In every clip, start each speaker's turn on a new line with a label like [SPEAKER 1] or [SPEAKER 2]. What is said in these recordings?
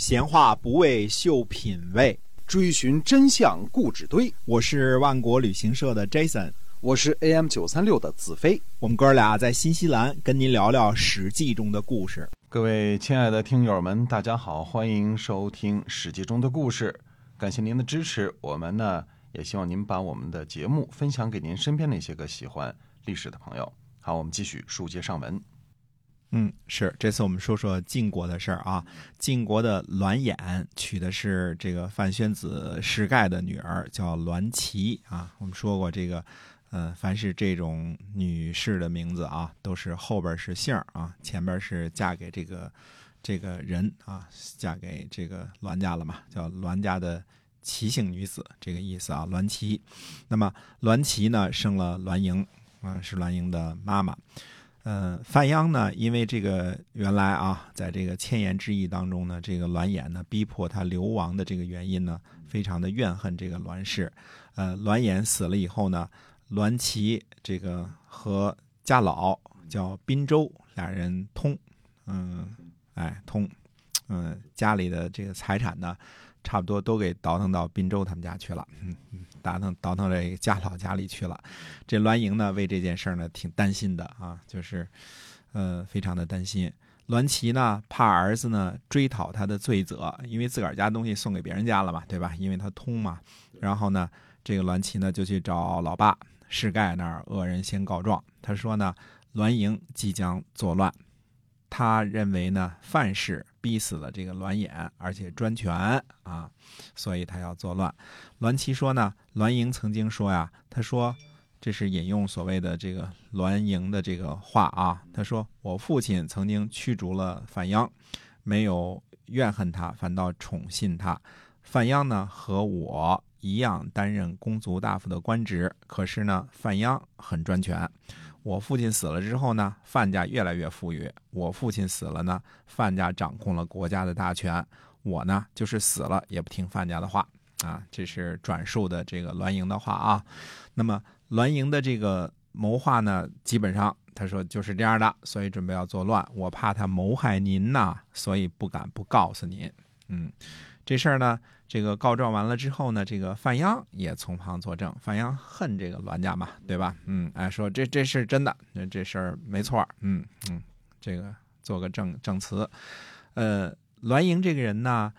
[SPEAKER 1] 闲话不为秀品味，
[SPEAKER 2] 追寻真相故纸堆。
[SPEAKER 1] 我是万国旅行社的 Jason，
[SPEAKER 2] 我是 AM 九三六的子飞。
[SPEAKER 1] 我们哥俩在新西兰跟您聊聊《史记》中的故事。
[SPEAKER 3] 各位亲爱的听友们，大家好，欢迎收听《史记》中的故事。感谢您的支持，我们呢也希望您把我们的节目分享给您身边那些个喜欢历史的朋友。好，我们继续书接上文。
[SPEAKER 1] 嗯，是这次我们说说晋国的事儿啊。晋国的栾衍娶的是这个范宣子士盖的女儿，叫栾琪啊。我们说过这个，呃，凡是这种女士的名字啊，都是后边是姓儿啊，前边是嫁给这个这个人啊，嫁给这个栾家了嘛，叫栾家的齐姓女子，这个意思啊。栾琪，那么栾琪呢，生了栾盈啊，是栾盈的妈妈。呃，范鞅呢，因为这个原来啊，在这个千言之役当中呢，这个栾衍呢逼迫他流亡的这个原因呢，非常的怨恨这个栾氏。呃，栾衍死了以后呢，栾琪这个和家老叫滨州俩人通，嗯，哎通，嗯，家里的这个财产呢，差不多都给倒腾到滨州他们家去了，嗯嗯。倒腾倒腾这家老家里去了，这栾盈呢为这件事呢挺担心的啊，就是，呃，非常的担心。栾琪呢怕儿子呢追讨他的罪责，因为自个儿家东西送给别人家了嘛，对吧？因为他通嘛。然后呢，这个栾琪呢就去找老爸士盖那儿恶人先告状，他说呢栾盈即将作乱，他认为呢范氏。逼死了这个栾衍，而且专权啊，所以他要作乱。栾琪说呢，栾盈曾经说呀，他说这是引用所谓的这个栾盈的这个话啊，他说我父亲曾经驱逐了范鞅，没有怨恨他，反倒宠信他。范鞅呢和我一样担任公族大夫的官职，可是呢范鞅很专权。我父亲死了之后呢，范家越来越富裕。我父亲死了呢，范家掌控了国家的大权。我呢，就是死了也不听范家的话啊。这是转述的这个栾盈的话啊。那么栾盈的这个谋划呢，基本上他说就是这样的，所以准备要作乱。我怕他谋害您呐，所以不敢不告诉您。嗯，这事儿呢。这个告状完了之后呢，这个范鞅也从旁作证。范鞅恨这个栾家嘛，对吧？嗯，哎，说这这是真的，这这事儿没错。嗯嗯，这个做个证证词。呃，栾盈这个人呢，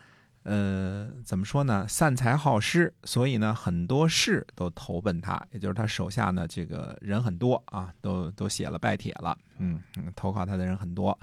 [SPEAKER 1] 呃，怎么说呢？散财好施，所以呢，很多事都投奔他，也就是他手下呢，这个人很多啊，都都写了拜帖了。嗯嗯，投靠他的人很多。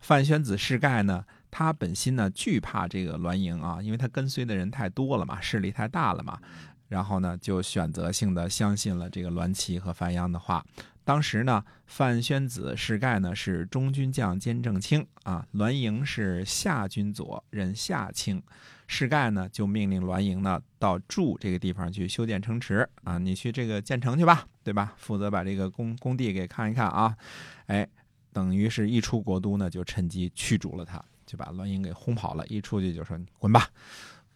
[SPEAKER 1] 范宣子士盖呢？他本心呢惧怕这个栾盈啊，因为他跟随的人太多了嘛，势力太大了嘛，然后呢就选择性的相信了这个栾齐和范鞅的话。当时呢，范宣子士盖呢是中军将兼正卿啊，栾盈是下军佐任下卿，士盖呢就命令栾盈呢到驻这个地方去修建城池啊，你去这个建城去吧，对吧？负责把这个工工地给看一看啊，哎，等于是一出国都呢，就趁机驱逐了他。就把栾盈给轰跑了，一出去就说滚吧，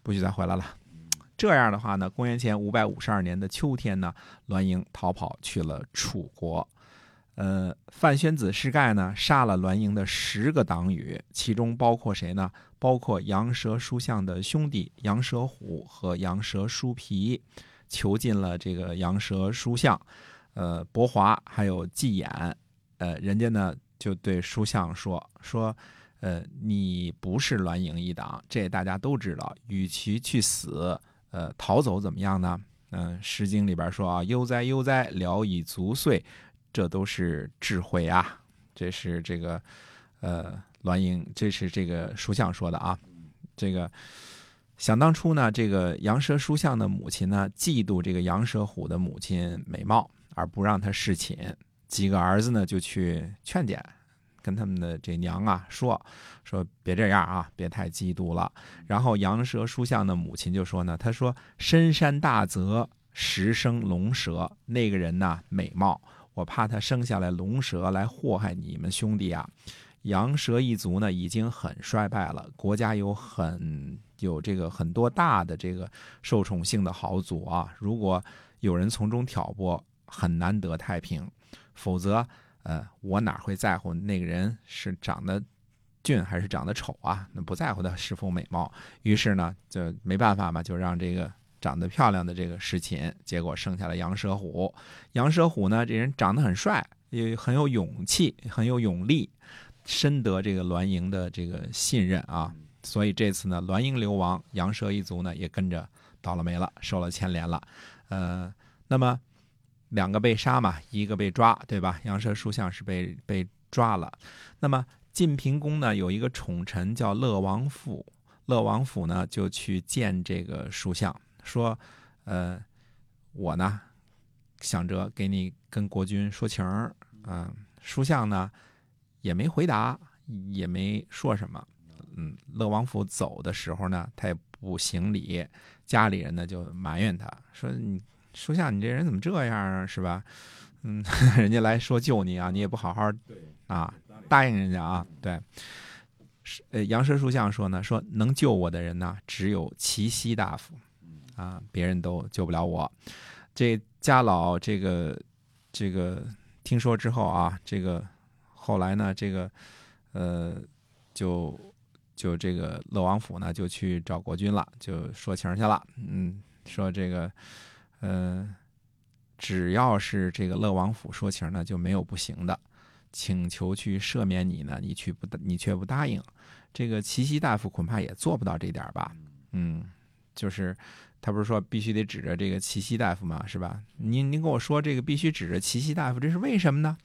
[SPEAKER 1] 不许再回来了。这样的话呢，公元前五百五十二年的秋天呢，栾盈逃跑去了楚国。呃，范宣子士盖呢，杀了栾盈的十个党羽，其中包括谁呢？包括羊舌书相的兄弟羊舌虎和羊舌书皮，囚禁了这个羊舌书相。呃，伯华还有季衍，呃，人家呢就对书相说说。呃，你不是栾盈一党，这大家都知道。与其去死，呃，逃走怎么样呢？嗯，《诗经》里边说啊，“悠哉悠哉，聊以足岁”，这都是智慧啊。这是这个，呃，栾盈，这是这个书相说的啊。这个想当初呢，这个羊舌书相的母亲呢，嫉妒这个羊舌虎的母亲美貌，而不让他侍寝。几个儿子呢，就去劝谏。跟他们的这娘啊说说别这样啊，别太嫉妒了。然后羊蛇书相的母亲就说呢，他说深山大泽时生龙蛇，那个人呢美貌，我怕他生下来龙蛇来祸害你们兄弟啊。羊蛇一族呢已经很衰败了，国家有很有这个很多大的这个受宠幸的豪族啊，如果有人从中挑拨，很难得太平，否则。呃，我哪会在乎那个人是长得俊还是长得丑啊，那不在乎他是否美貌。于是呢，就没办法嘛，就让这个长得漂亮的这个侍寝，结果生下了杨蛇虎。杨蛇虎呢，这人长得很帅，也很有勇气，很有勇力，深得这个栾盈的这个信任啊。所以这次呢，栾盈流亡，杨蛇一族呢也跟着倒了霉了，受了牵连了。呃，那么两个被杀嘛，一个被抓，对吧？杨蛇书相是被被抓了。那么晋平公呢有一个宠臣叫乐王府，乐王府呢就去见这个书相，说：“呃，我呢想着给你跟国君说情儿，嗯、书相呢也没回答，也没说什么。嗯，乐王府走的时候呢，他也不行礼，家里人呢就埋怨他说：“你书相，你这人怎么这样啊？是吧？嗯，人家来说救你啊，你也不好好啊答应人家啊。对，是呃，杨蛇书相说呢，说能救我的人呢，只有齐奚大夫啊，别人都救不了我。这家老这个这个听说之后啊，这个后来呢，这个呃就。就这个乐王府呢，就去找国君了，就说情去了。嗯，说这个，呃，只要是这个乐王府说情呢，就没有不行的。请求去赦免你呢，你去不，你却不答应。这个齐奚大夫恐怕也做不到这点吧？嗯，就是他不是说必须得指着这个齐奚大夫吗？是吧？您您跟我说这个必须指着齐奚大夫，这是为什么呢？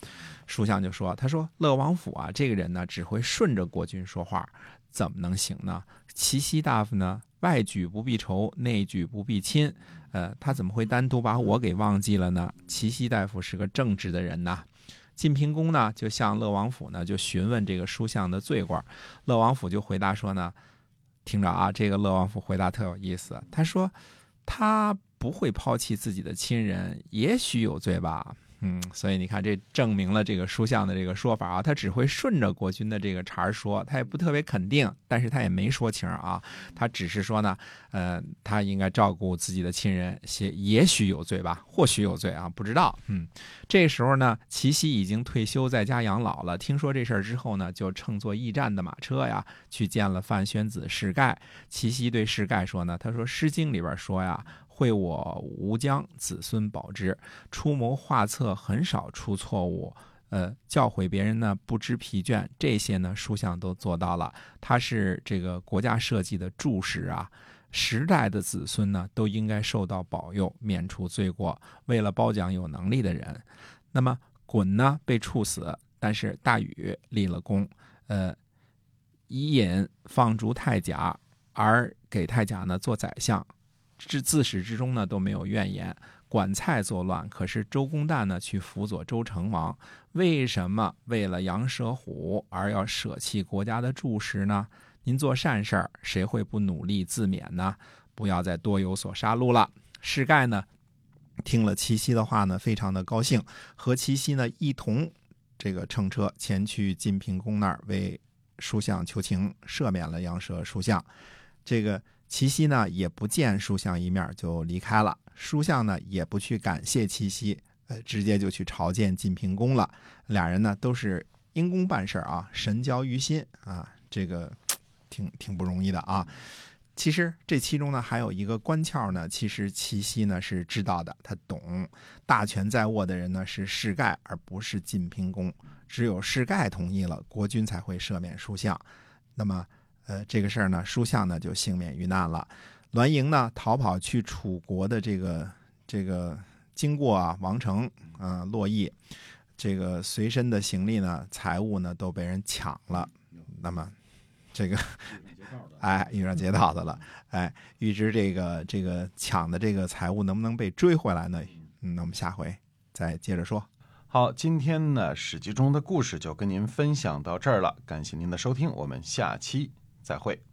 [SPEAKER 1] 书相就说，他说乐王府啊，这个人呢，只会顺着国君说话。怎么能行呢？齐奚大夫呢，外举不避仇，内举不避亲，呃，他怎么会单独把我给忘记了呢？齐奚大夫是个正直的人呐。晋平公呢，就向乐王府呢，就询问这个书相的罪过。乐王府就回答说呢，听着啊，这个乐王府回答特有意思，他说他不会抛弃自己的亲人，也许有罪吧。嗯，所以你看，这证明了这个书相的这个说法啊，他只会顺着国君的这个茬儿说，他也不特别肯定，但是他也没说情啊，他只是说呢，呃，他应该照顾自己的亲人，些也许有罪吧，或许有罪啊，不知道。嗯，这时候呢，齐奚已经退休在家养老了，听说这事儿之后呢，就乘坐驿站的马车呀，去见了范宣子士盖。齐奚对士盖说呢，他说《诗经》里边说呀。惠我吾将，子孙保之。出谋划策很少出错误，呃，教诲别人呢不知疲倦，这些呢书相都做到了。他是这个国家设计的柱石啊，时代的子孙呢都应该受到保佑，免除罪过。为了褒奖有能力的人，那么鲧呢被处死，但是大禹立了功，呃，伊尹放逐太甲，而给太甲呢做宰相。至自始至终呢都没有怨言。管蔡作乱，可是周公旦呢去辅佐周成王，为什么为了杨蛇虎而要舍弃国家的柱石呢？您做善事儿，谁会不努力自勉呢？不要再多有所杀戮了。士盖呢听了齐奚的话呢，非常的高兴，和齐奚呢一同这个乘车前去晋平公那儿为书相求情，赦免了杨蛇书相。这个。齐奚呢也不见书相一面就离开了，书相呢也不去感谢齐奚，呃，直接就去朝见晋平公了。俩人呢都是因公办事啊，神交于心啊，这个 挺挺不容易的啊。其实这其中呢还有一个关窍呢，其实齐奚呢是知道的，他懂大权在握的人呢是士盖，而不是晋平公。只有士盖同意了，国君才会赦免书相。那么。呃，这个事儿呢，书相呢就幸免于难了。栾盈呢逃跑去楚国的这个这个经过啊，王城啊，洛邑，这个随身的行李呢、财物呢都被人抢了。那么，这个哎遇上劫道的了。哎，预知这个这个抢的这个财物能不能被追回来呢？嗯，那我们下回再接着说。
[SPEAKER 3] 好，今天呢《史记》中的故事就跟您分享到这儿了，感谢您的收听，我们下期。再会。